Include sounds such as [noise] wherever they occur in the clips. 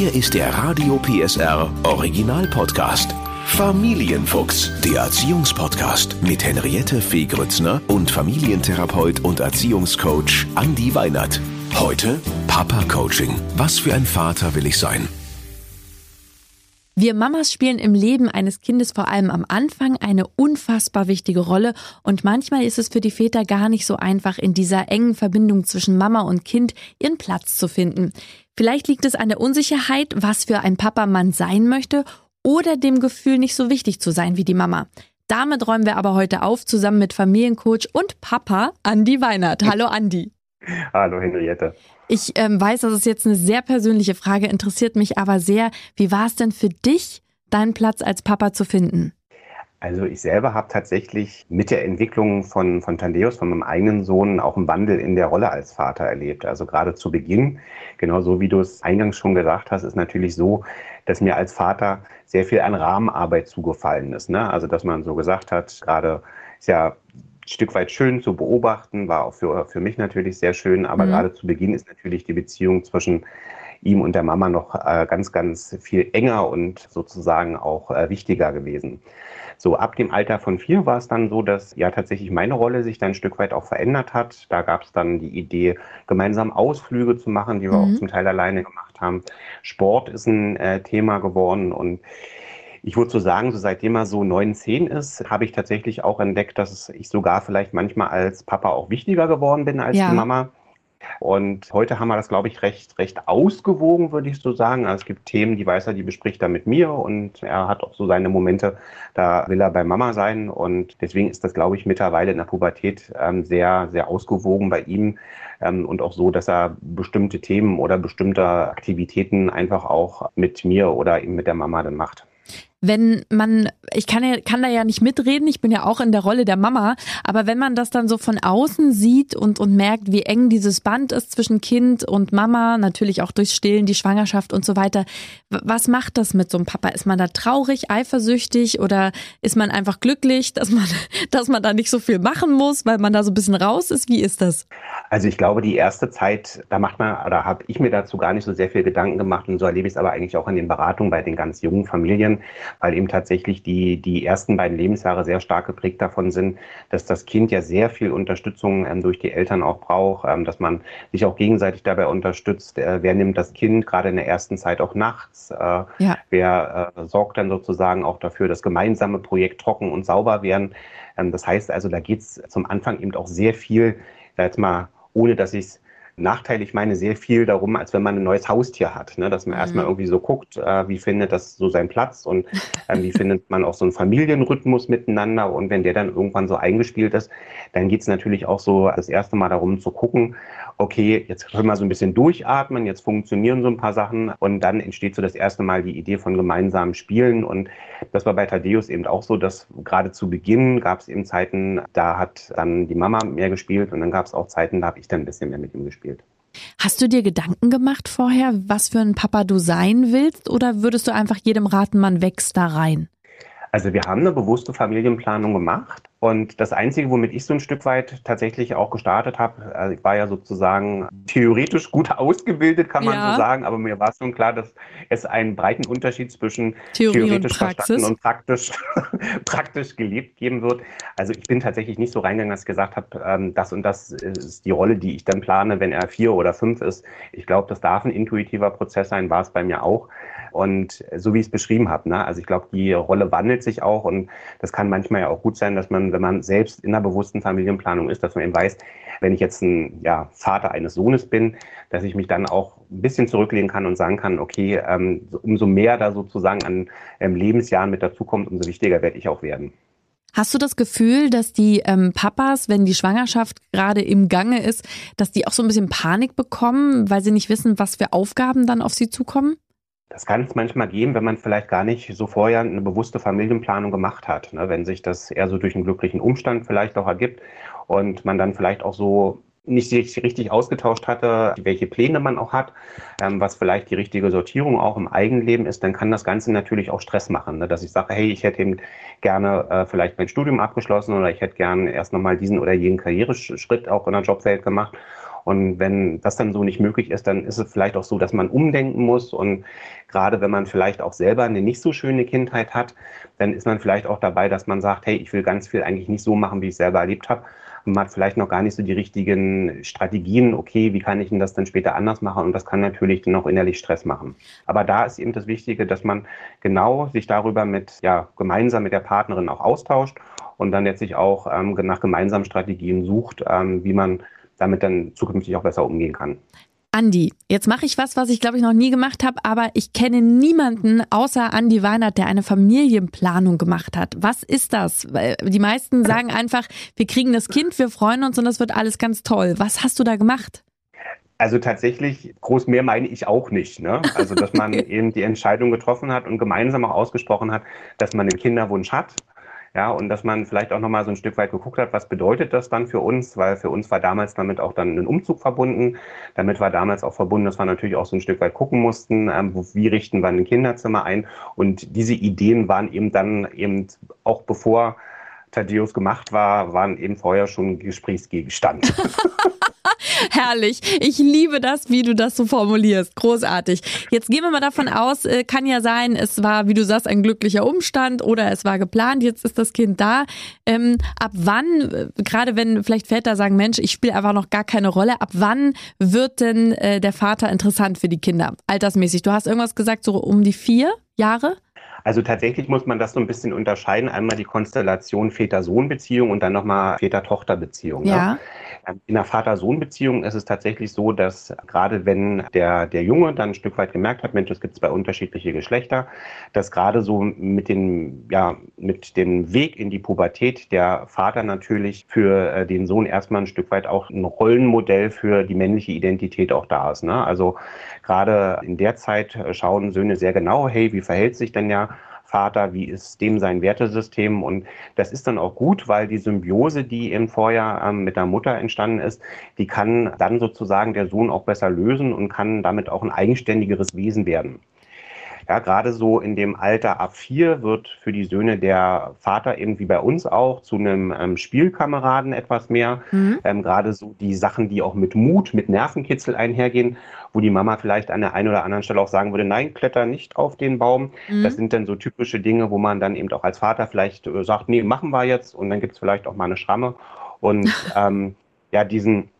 Hier ist der Radio PSR Original Podcast. Familienfuchs, der Erziehungspodcast mit Henriette Fee Grützner und Familientherapeut und Erziehungscoach Andi Weinert. Heute Papa Coaching. Was für ein Vater will ich sein? Wir Mamas spielen im Leben eines Kindes vor allem am Anfang eine unfassbar wichtige Rolle und manchmal ist es für die Väter gar nicht so einfach, in dieser engen Verbindung zwischen Mama und Kind ihren Platz zu finden. Vielleicht liegt es an der Unsicherheit, was für ein Papa man sein möchte oder dem Gefühl, nicht so wichtig zu sein wie die Mama. Damit räumen wir aber heute auf, zusammen mit Familiencoach und Papa Andi Weinert. Hallo Andi. Hallo Henriette. Ich ähm, weiß, das ist jetzt eine sehr persönliche Frage, interessiert mich aber sehr. Wie war es denn für dich, deinen Platz als Papa zu finden? Also ich selber habe tatsächlich mit der Entwicklung von, von Tandeus, von meinem eigenen Sohn, auch einen Wandel in der Rolle als Vater erlebt. Also gerade zu Beginn, genau so wie du es eingangs schon gesagt hast, ist natürlich so, dass mir als Vater sehr viel an Rahmenarbeit zugefallen ist. Ne? Also dass man so gesagt hat, gerade ist ja Stück weit schön zu beobachten, war auch für, für mich natürlich sehr schön, aber mhm. gerade zu Beginn ist natürlich die Beziehung zwischen ihm und der Mama noch äh, ganz, ganz viel enger und sozusagen auch äh, wichtiger gewesen. So ab dem Alter von vier war es dann so, dass ja tatsächlich meine Rolle sich dann ein Stück weit auch verändert hat. Da gab es dann die Idee, gemeinsam Ausflüge zu machen, die wir mhm. auch zum Teil alleine gemacht haben. Sport ist ein äh, Thema geworden und ich würde so sagen, so seitdem er so neun, zehn ist, habe ich tatsächlich auch entdeckt, dass ich sogar vielleicht manchmal als Papa auch wichtiger geworden bin als ja. die Mama. Und heute haben wir das, glaube ich, recht, recht ausgewogen, würde ich so sagen. Also es gibt Themen, die weiß er, die bespricht er mit mir und er hat auch so seine Momente, da will er bei Mama sein. Und deswegen ist das, glaube ich, mittlerweile in der Pubertät ähm, sehr, sehr ausgewogen bei ihm ähm, und auch so, dass er bestimmte Themen oder bestimmte Aktivitäten einfach auch mit mir oder eben mit der Mama dann macht wenn man, ich kann, ja, kann da ja nicht mitreden, ich bin ja auch in der Rolle der Mama, aber wenn man das dann so von außen sieht und, und merkt, wie eng dieses Band ist zwischen Kind und Mama, natürlich auch durchs Stillen, die Schwangerschaft und so weiter, was macht das mit so einem Papa? Ist man da traurig, eifersüchtig oder ist man einfach glücklich, [laughs] dass man, dass man da nicht so viel machen muss, weil man da so ein bisschen raus ist? Wie ist das? Also ich glaube, die erste Zeit, da macht man, oder habe ich mir dazu gar nicht so sehr viel Gedanken gemacht und so erlebe ich es aber eigentlich auch in den Beratungen bei den ganz jungen Familien weil eben tatsächlich die, die ersten beiden Lebensjahre sehr stark geprägt davon sind, dass das Kind ja sehr viel Unterstützung ähm, durch die Eltern auch braucht, ähm, dass man sich auch gegenseitig dabei unterstützt. Äh, wer nimmt das Kind gerade in der ersten Zeit auch nachts? Äh, ja. Wer äh, sorgt dann sozusagen auch dafür, dass gemeinsame Projekte trocken und sauber werden? Ähm, das heißt also, da geht es zum Anfang eben auch sehr viel, jetzt mal, ohne dass ich es Nachteil, ich meine sehr viel darum, als wenn man ein neues Haustier hat, ne? dass man mhm. erstmal irgendwie so guckt, äh, wie findet das so seinen Platz und äh, wie [laughs] findet man auch so einen Familienrhythmus miteinander und wenn der dann irgendwann so eingespielt ist, dann geht es natürlich auch so das erste Mal darum zu gucken, okay, jetzt können wir so ein bisschen durchatmen, jetzt funktionieren so ein paar Sachen und dann entsteht so das erste Mal die Idee von gemeinsamen Spielen und das war bei Thaddeus eben auch so, dass gerade zu Beginn gab es eben Zeiten, da hat dann die Mama mehr gespielt und dann gab es auch Zeiten, da habe ich dann ein bisschen mehr mit ihm gespielt. Hast du dir Gedanken gemacht vorher, was für ein Papa du sein willst oder würdest du einfach jedem raten, man wächst da rein? Also wir haben eine bewusste Familienplanung gemacht und das Einzige, womit ich so ein Stück weit tatsächlich auch gestartet habe, also ich war ja sozusagen theoretisch gut [laughs] ausgebildet, kann man ja. so sagen, aber mir war schon klar, dass es einen breiten Unterschied zwischen Theorie theoretisch und verstanden und praktisch, [laughs] praktisch gelebt geben wird. Also ich bin tatsächlich nicht so reingegangen, dass ich gesagt habe, ähm, das und das ist die Rolle, die ich dann plane, wenn er vier oder fünf ist. Ich glaube, das darf ein intuitiver Prozess sein, war es bei mir auch. Und so wie ich es beschrieben habe, ne? also ich glaube, die Rolle wandelt sich auch und das kann manchmal ja auch gut sein, dass man, wenn man selbst in einer bewussten Familienplanung ist, dass man eben weiß, wenn ich jetzt ein ja, Vater eines Sohnes bin, dass ich mich dann auch ein bisschen zurücklehnen kann und sagen kann, okay, ähm, umso mehr da sozusagen an ähm, Lebensjahren mit dazukommt, umso wichtiger werde ich auch werden. Hast du das Gefühl, dass die ähm, Papas, wenn die Schwangerschaft gerade im Gange ist, dass die auch so ein bisschen Panik bekommen, weil sie nicht wissen, was für Aufgaben dann auf sie zukommen? Das kann es manchmal geben, wenn man vielleicht gar nicht so vorher eine bewusste Familienplanung gemacht hat. Ne? Wenn sich das eher so durch einen glücklichen Umstand vielleicht auch ergibt und man dann vielleicht auch so nicht richtig ausgetauscht hatte, welche Pläne man auch hat, ähm, was vielleicht die richtige Sortierung auch im Eigenleben ist, dann kann das Ganze natürlich auch Stress machen. Ne? Dass ich sage, hey, ich hätte eben gerne äh, vielleicht mein Studium abgeschlossen oder ich hätte gerne erst nochmal diesen oder jenen Karriereschritt auch in der Jobwelt gemacht Und wenn das dann so nicht möglich ist, dann ist es vielleicht auch so, dass man umdenken muss. Und gerade wenn man vielleicht auch selber eine nicht so schöne Kindheit hat, dann ist man vielleicht auch dabei, dass man sagt, hey, ich will ganz viel eigentlich nicht so machen, wie ich selber erlebt habe. Man hat vielleicht noch gar nicht so die richtigen Strategien, okay, wie kann ich denn das dann später anders machen? Und das kann natürlich dann auch innerlich Stress machen. Aber da ist eben das Wichtige, dass man genau sich darüber mit, ja, gemeinsam mit der Partnerin auch austauscht und dann letztlich auch ähm, nach gemeinsamen Strategien sucht, ähm, wie man damit dann zukünftig auch besser umgehen kann. Andi, jetzt mache ich was, was ich glaube ich noch nie gemacht habe, aber ich kenne niemanden außer Andi Weinert, der eine Familienplanung gemacht hat. Was ist das? Die meisten sagen einfach, wir kriegen das Kind, wir freuen uns und das wird alles ganz toll. Was hast du da gemacht? Also tatsächlich, groß mehr meine ich auch nicht. Ne? Also, dass [laughs] man eben die Entscheidung getroffen hat und gemeinsam auch ausgesprochen hat, dass man den Kinderwunsch hat ja, und dass man vielleicht auch nochmal so ein Stück weit geguckt hat, was bedeutet das dann für uns, weil für uns war damals damit auch dann ein Umzug verbunden. Damit war damals auch verbunden, dass wir natürlich auch so ein Stück weit gucken mussten, ähm, wie richten wir ein Kinderzimmer ein. Und diese Ideen waren eben dann eben auch bevor Thaddeus gemacht war, waren eben vorher schon Gesprächsgegenstand. [laughs] [laughs] Herrlich. Ich liebe das, wie du das so formulierst. Großartig. Jetzt gehen wir mal davon aus, äh, kann ja sein, es war, wie du sagst, ein glücklicher Umstand oder es war geplant, jetzt ist das Kind da. Ähm, ab wann, äh, gerade wenn vielleicht Väter sagen, Mensch, ich spiele einfach noch gar keine Rolle, ab wann wird denn äh, der Vater interessant für die Kinder? Altersmäßig. Du hast irgendwas gesagt, so um die vier Jahre? Also tatsächlich muss man das so ein bisschen unterscheiden. Einmal die Konstellation Väter-Sohn-Beziehung und dann nochmal Väter-Tochter-Beziehung. Ne? Ja. Ne? In der Vater-Sohn-Beziehung ist es tatsächlich so, dass gerade wenn der, der Junge dann ein Stück weit gemerkt hat, Mensch, es gibt zwei unterschiedliche Geschlechter, dass gerade so mit, den, ja, mit dem Weg in die Pubertät der Vater natürlich für äh, den Sohn erstmal ein Stück weit auch ein Rollenmodell für die männliche Identität auch da ist. Ne? Also gerade in der Zeit schauen Söhne sehr genau, hey, wie verhält sich denn ja Vater, wie ist dem sein Wertesystem und das ist dann auch gut, weil die Symbiose, die im Vorjahr ähm, mit der Mutter entstanden ist, die kann dann sozusagen der Sohn auch besser lösen und kann damit auch ein eigenständigeres Wesen werden. Ja, gerade so in dem Alter ab vier wird für die Söhne der Vater eben wie bei uns auch zu einem ähm, Spielkameraden etwas mehr. Mhm. Ähm, gerade so die Sachen, die auch mit Mut, mit Nervenkitzel einhergehen, wo die Mama vielleicht an der einen oder anderen Stelle auch sagen würde, nein, kletter nicht auf den Baum. Mhm. Das sind dann so typische Dinge, wo man dann eben auch als Vater vielleicht äh, sagt, nee, machen wir jetzt und dann gibt es vielleicht auch mal eine Schramme. Und [laughs] ähm, ja, diesen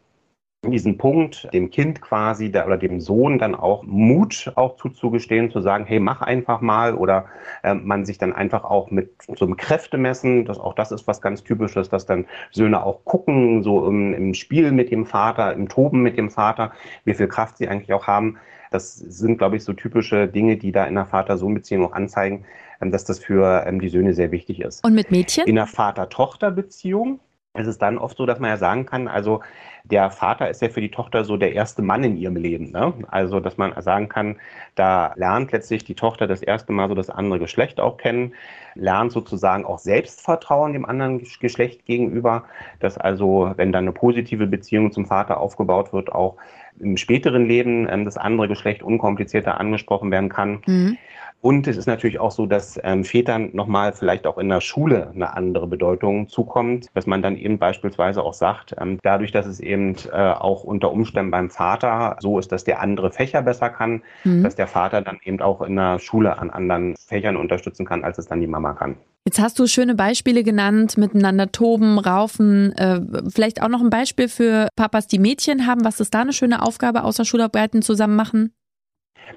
diesen Punkt, dem Kind quasi der, oder dem Sohn dann auch Mut auch zuzugestehen, zu sagen, hey, mach einfach mal oder äh, man sich dann einfach auch mit so einem Kräftemessen, das auch das ist was ganz typisches, dass dann Söhne auch gucken, so im, im Spiel mit dem Vater, im Toben mit dem Vater, wie viel Kraft sie eigentlich auch haben. Das sind, glaube ich, so typische Dinge, die da in der Vater-Sohn-Beziehung auch anzeigen, ähm, dass das für ähm, die Söhne sehr wichtig ist. Und mit Mädchen? In der Vater-Tochter-Beziehung es ist dann oft so, dass man ja sagen kann, also der Vater ist ja für die Tochter so der erste Mann in ihrem Leben. Ne? Also, dass man sagen kann, da lernt letztlich die Tochter das erste Mal so das andere Geschlecht auch kennen, lernt sozusagen auch Selbstvertrauen dem anderen Geschlecht gegenüber, dass also, wenn dann eine positive Beziehung zum Vater aufgebaut wird, auch im späteren Leben ähm, das andere Geschlecht unkomplizierter angesprochen werden kann. Mhm. Und es ist natürlich auch so, dass ähm, Vätern nochmal vielleicht auch in der Schule eine andere Bedeutung zukommt, dass man dann eben beispielsweise auch sagt, ähm, dadurch, dass es eben äh, auch unter Umständen beim Vater so ist, dass der andere Fächer besser kann, mhm. dass der Vater dann eben auch in der Schule an anderen Fächern unterstützen kann, als es dann die Mama kann. Jetzt hast du schöne Beispiele genannt, miteinander toben, raufen. Äh, vielleicht auch noch ein Beispiel für Papas, die Mädchen haben. Was ist da eine schöne Aufgabe außer Schularbeiten zusammen machen?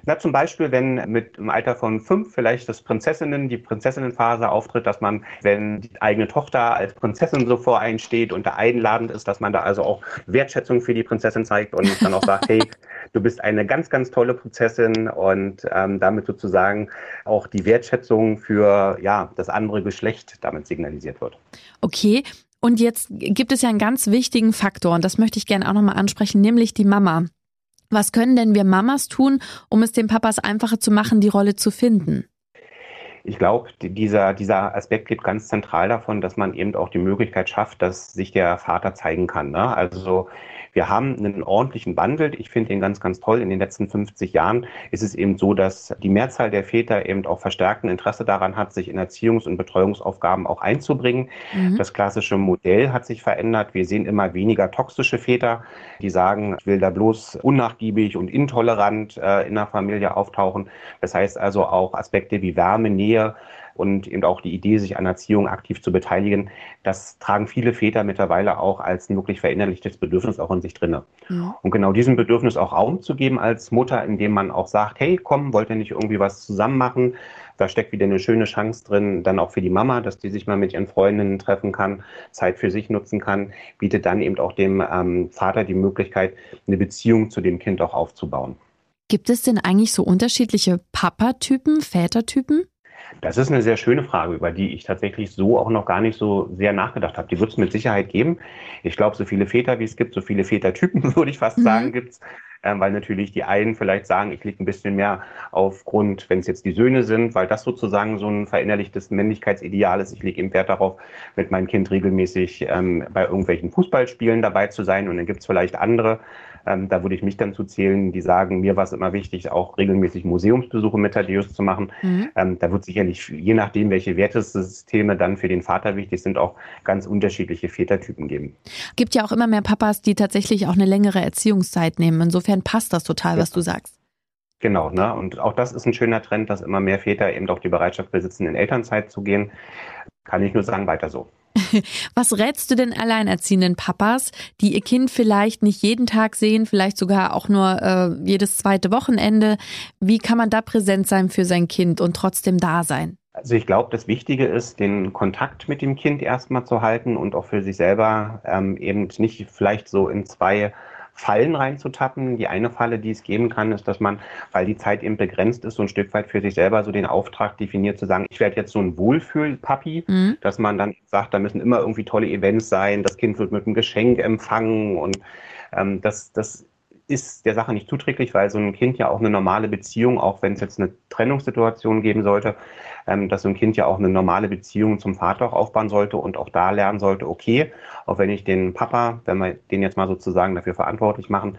Na, zum Beispiel, wenn mit im Alter von fünf vielleicht das Prinzessinnen, die Prinzessinnenphase auftritt, dass man, wenn die eigene Tochter als Prinzessin so vor einen steht und da einladend ist, dass man da also auch Wertschätzung für die Prinzessin zeigt und dann auch sagt, [laughs] hey, du bist eine ganz, ganz tolle Prinzessin und ähm, damit sozusagen auch die Wertschätzung für ja, das andere Geschlecht damit signalisiert wird. Okay. Und jetzt gibt es ja einen ganz wichtigen Faktor, und das möchte ich gerne auch nochmal ansprechen, nämlich die Mama. Was können denn wir Mamas tun, um es den Papas einfacher zu machen, die Rolle zu finden? Ich glaube, dieser, dieser Aspekt geht ganz zentral davon, dass man eben auch die Möglichkeit schafft, dass sich der Vater zeigen kann. Ne? Also Wir haben einen ordentlichen Wandel. Ich finde den ganz, ganz toll. In den letzten 50 Jahren ist es eben so, dass die Mehrzahl der Väter eben auch verstärkten Interesse daran hat, sich in Erziehungs- und Betreuungsaufgaben auch einzubringen. Mhm. Das klassische Modell hat sich verändert. Wir sehen immer weniger toxische Väter, die sagen, ich will da bloß unnachgiebig und intolerant äh, in der Familie auftauchen. Das heißt also auch Aspekte wie Wärme, Nähe, und eben auch die Idee, sich an Erziehung aktiv zu beteiligen, das tragen viele Väter mittlerweile auch als ein wirklich verinnerlichtes Bedürfnis auch in sich drinne. Ja. Und genau diesem Bedürfnis auch Raum zu geben als Mutter, indem man auch sagt, hey, komm, wollt ihr nicht irgendwie was zusammen machen? Da steckt wieder eine schöne Chance drin, dann auch für die Mama, dass die sich mal mit ihren Freundinnen treffen kann, Zeit für sich nutzen kann, bietet dann eben auch dem ähm, Vater die Möglichkeit, eine Beziehung zu dem Kind auch aufzubauen. Gibt es denn eigentlich so unterschiedliche Papatypen, Vätertypen? Das ist eine sehr schöne Frage, über die ich tatsächlich so auch noch gar nicht so sehr nachgedacht habe. Die wird es mit Sicherheit geben. Ich glaube, so viele Väter, wie es gibt, so viele Vätertypen, [laughs] würde ich fast mhm. sagen, gibt es. Ähm, weil natürlich die einen vielleicht sagen, ich lege ein bisschen mehr aufgrund, wenn es jetzt die Söhne sind, weil das sozusagen so ein verinnerlichtes Männlichkeitsideal ist. Ich lege eben Wert darauf, mit meinem Kind regelmäßig ähm, bei irgendwelchen Fußballspielen dabei zu sein. Und dann gibt es vielleicht andere, ähm, da würde ich mich dann zu zählen, die sagen, mir war es immer wichtig, auch regelmäßig Museumsbesuche mit Thaddeus zu machen. Mhm. Ähm, da wird sicherlich, je nachdem, welche Wertesysteme dann für den Vater wichtig sind, auch ganz unterschiedliche Vätertypen geben. Gibt ja auch immer mehr Papas, die tatsächlich auch eine längere Erziehungszeit nehmen. Insofern passt das total, was du sagst. Genau, ne? Und auch das ist ein schöner Trend, dass immer mehr Väter eben auch die Bereitschaft besitzen, in Elternzeit zu gehen. Kann ich nur sagen, weiter so. [laughs] Was rätst du denn alleinerziehenden Papas, die ihr Kind vielleicht nicht jeden Tag sehen, vielleicht sogar auch nur äh, jedes zweite Wochenende? Wie kann man da präsent sein für sein Kind und trotzdem da sein? Also ich glaube, das Wichtige ist, den Kontakt mit dem Kind erstmal zu halten und auch für sich selber ähm, eben nicht vielleicht so in zwei Fallen reinzutappen. Die eine Falle, die es geben kann, ist, dass man, weil die Zeit eben begrenzt ist, so ein Stück weit für sich selber so den Auftrag definiert, zu sagen, ich werde jetzt so ein Wohlfühl-Papi, mhm. dass man dann sagt, da müssen immer irgendwie tolle Events sein, das Kind wird mit einem Geschenk empfangen und ähm, das, das ist der Sache nicht zuträglich, weil so ein Kind ja auch eine normale Beziehung, auch wenn es jetzt eine Trennungssituation geben sollte, ähm, dass so ein Kind ja auch eine normale Beziehung zum Vater auch aufbauen sollte und auch da lernen sollte, okay, auch wenn ich den Papa, wenn wir den jetzt mal sozusagen dafür verantwortlich machen,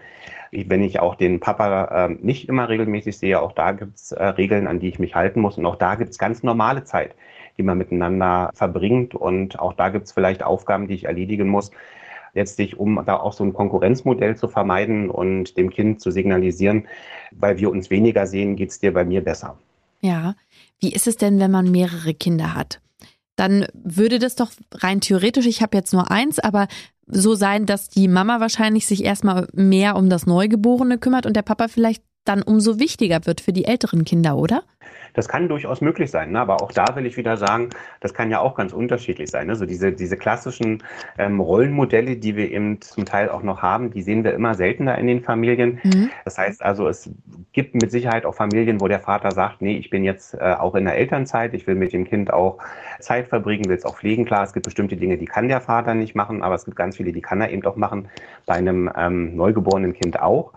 wenn ich auch den Papa äh, nicht immer regelmäßig sehe, auch da gibt es äh, Regeln, an die ich mich halten muss und auch da gibt es ganz normale Zeit, die man miteinander verbringt und auch da gibt es vielleicht Aufgaben, die ich erledigen muss, letztlich, um da auch so ein Konkurrenzmodell zu vermeiden und dem Kind zu signalisieren, weil wir uns weniger sehen, geht es dir bei mir besser. Ja, wie ist es denn, wenn man mehrere Kinder hat? Dann würde das doch rein theoretisch, ich habe jetzt nur eins, aber so sein, dass die Mama wahrscheinlich sich erstmal mehr um das Neugeborene kümmert und der Papa vielleicht dann umso wichtiger wird für die älteren Kinder, oder? Das kann durchaus möglich sein, ne? aber auch da will ich wieder sagen, das kann ja auch ganz unterschiedlich sein. Also diese, diese klassischen ähm, Rollenmodelle, die wir eben zum Teil auch noch haben, die sehen wir immer seltener in den Familien. Mhm. Das heißt also, es gibt mit Sicherheit auch Familien, wo der Vater sagt, nee, ich bin jetzt äh, auch in der Elternzeit, ich will mit dem Kind auch Zeit verbringen, will es auch pflegen. Klar, es gibt bestimmte Dinge, die kann der Vater nicht machen, aber es gibt ganz viele, die kann er eben auch machen, bei einem ähm, neugeborenen Kind auch.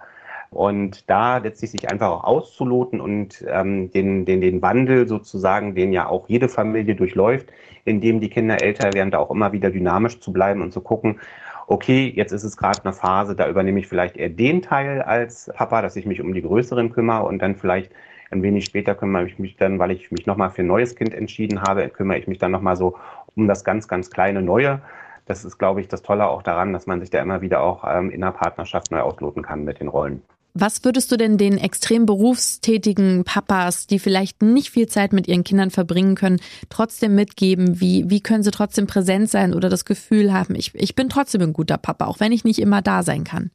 Und da letztlich sich einfach auch auszuloten und ähm, den, den, den Wandel sozusagen, den ja auch jede Familie durchläuft, indem die Kinder älter werden, da auch immer wieder dynamisch zu bleiben und zu gucken, okay, jetzt ist es gerade eine Phase, da übernehme ich vielleicht eher den Teil als Papa, dass ich mich um die Größeren kümmere und dann vielleicht ein wenig später kümmere ich mich dann, weil ich mich nochmal für ein neues Kind entschieden habe, kümmere ich mich dann nochmal so um das ganz, ganz kleine Neue. Das ist, glaube ich, das Tolle auch daran, dass man sich da immer wieder auch ähm, in der Partnerschaft neu ausloten kann mit den Rollen. Was würdest du denn den extrem berufstätigen Papas, die vielleicht nicht viel Zeit mit ihren Kindern verbringen können, trotzdem mitgeben? Wie, wie können sie trotzdem präsent sein oder das Gefühl haben, ich, ich bin trotzdem ein guter Papa, auch wenn ich nicht immer da sein kann?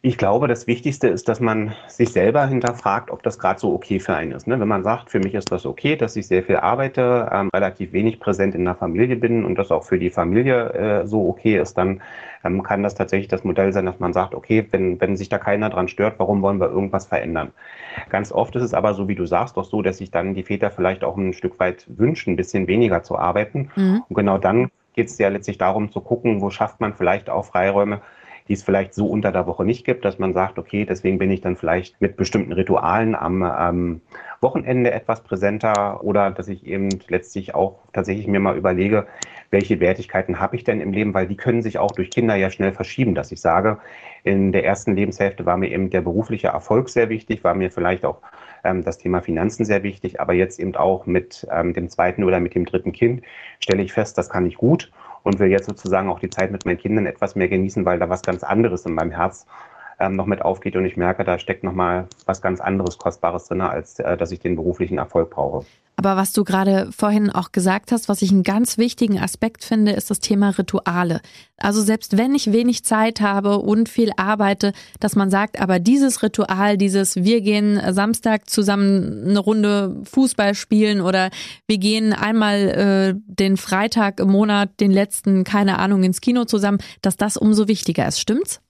Ich glaube, das Wichtigste ist, dass man sich selber hinterfragt, ob das gerade so okay für einen ist. Ne? Wenn man sagt, für mich ist das okay, dass ich sehr viel arbeite, ähm, relativ wenig präsent in der Familie bin und das auch für die Familie äh, so okay ist, dann ähm, kann das tatsächlich das Modell sein, dass man sagt, okay, wenn, wenn sich da keiner dran stört, warum wollen wir irgendwas verändern? Ganz oft ist es aber so, wie du sagst, doch so, dass sich dann die Väter vielleicht auch ein Stück weit wünschen, ein bisschen weniger zu arbeiten. Mhm. Und genau dann geht es ja letztlich darum zu gucken, wo schafft man vielleicht auch Freiräume, die es vielleicht so unter der Woche nicht gibt, dass man sagt, okay, deswegen bin ich dann vielleicht mit bestimmten Ritualen am ähm, Wochenende etwas präsenter oder dass ich eben letztlich auch tatsächlich mir mal überlege, welche Wertigkeiten habe ich denn im Leben, weil die können sich auch durch Kinder ja schnell verschieben, dass ich sage, in der ersten Lebenshälfte war mir eben der berufliche Erfolg sehr wichtig, war mir vielleicht auch ähm, das Thema Finanzen sehr wichtig, aber jetzt eben auch mit ähm, dem zweiten oder mit dem dritten Kind stelle ich fest, das kann ich gut und will jetzt sozusagen auch die Zeit mit meinen Kindern etwas mehr genießen, weil da was ganz anderes in meinem Herz ähm, noch mit aufgeht und ich merke, da steckt noch mal was ganz anderes, Kostbares drin, als äh, dass ich den beruflichen Erfolg brauche. Aber was du gerade vorhin auch gesagt hast, was ich einen ganz wichtigen Aspekt finde, ist das Thema Rituale. Also selbst wenn ich wenig Zeit habe und viel arbeite, dass man sagt, aber dieses Ritual, dieses wir gehen Samstag zusammen eine Runde Fußball spielen oder wir gehen einmal äh, den Freitag im Monat, den letzten, keine Ahnung, ins Kino zusammen, dass das umso wichtiger ist. Stimmt's?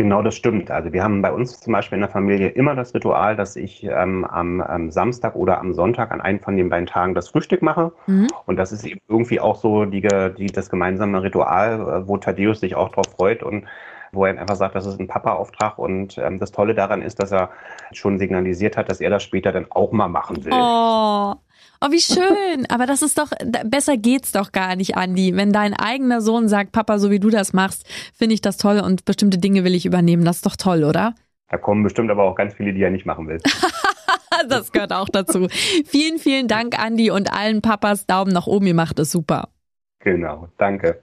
Genau, das stimmt. Also wir haben bei uns zum Beispiel in der Familie immer das Ritual, dass ich ähm, am, am, Samstag oder am Sonntag an einem von den beiden Tagen das Frühstück mache. Mhm. Und das ist eben irgendwie auch so die, die, das gemeinsame Ritual, äh, wo Thaddeus sich auch drauf freut und wo er einfach sagt, das ist ein Papa-Auftrag. Und ähm, das Tolle daran ist, dass er schon signalisiert hat, dass er das später dann auch mal machen will. Oh. Oh, wie schön. Aber das ist doch, besser geht's doch gar nicht, Andi. Wenn dein eigener Sohn sagt, Papa, so wie du das machst, finde ich das toll und bestimmte Dinge will ich übernehmen. Das ist doch toll, oder? Da kommen bestimmt aber auch ganz viele, die er nicht machen will. [laughs] das gehört auch dazu. vielen, vielen Dank, Andi, und allen Papas Daumen nach oben. Ihr macht es super. Genau, danke.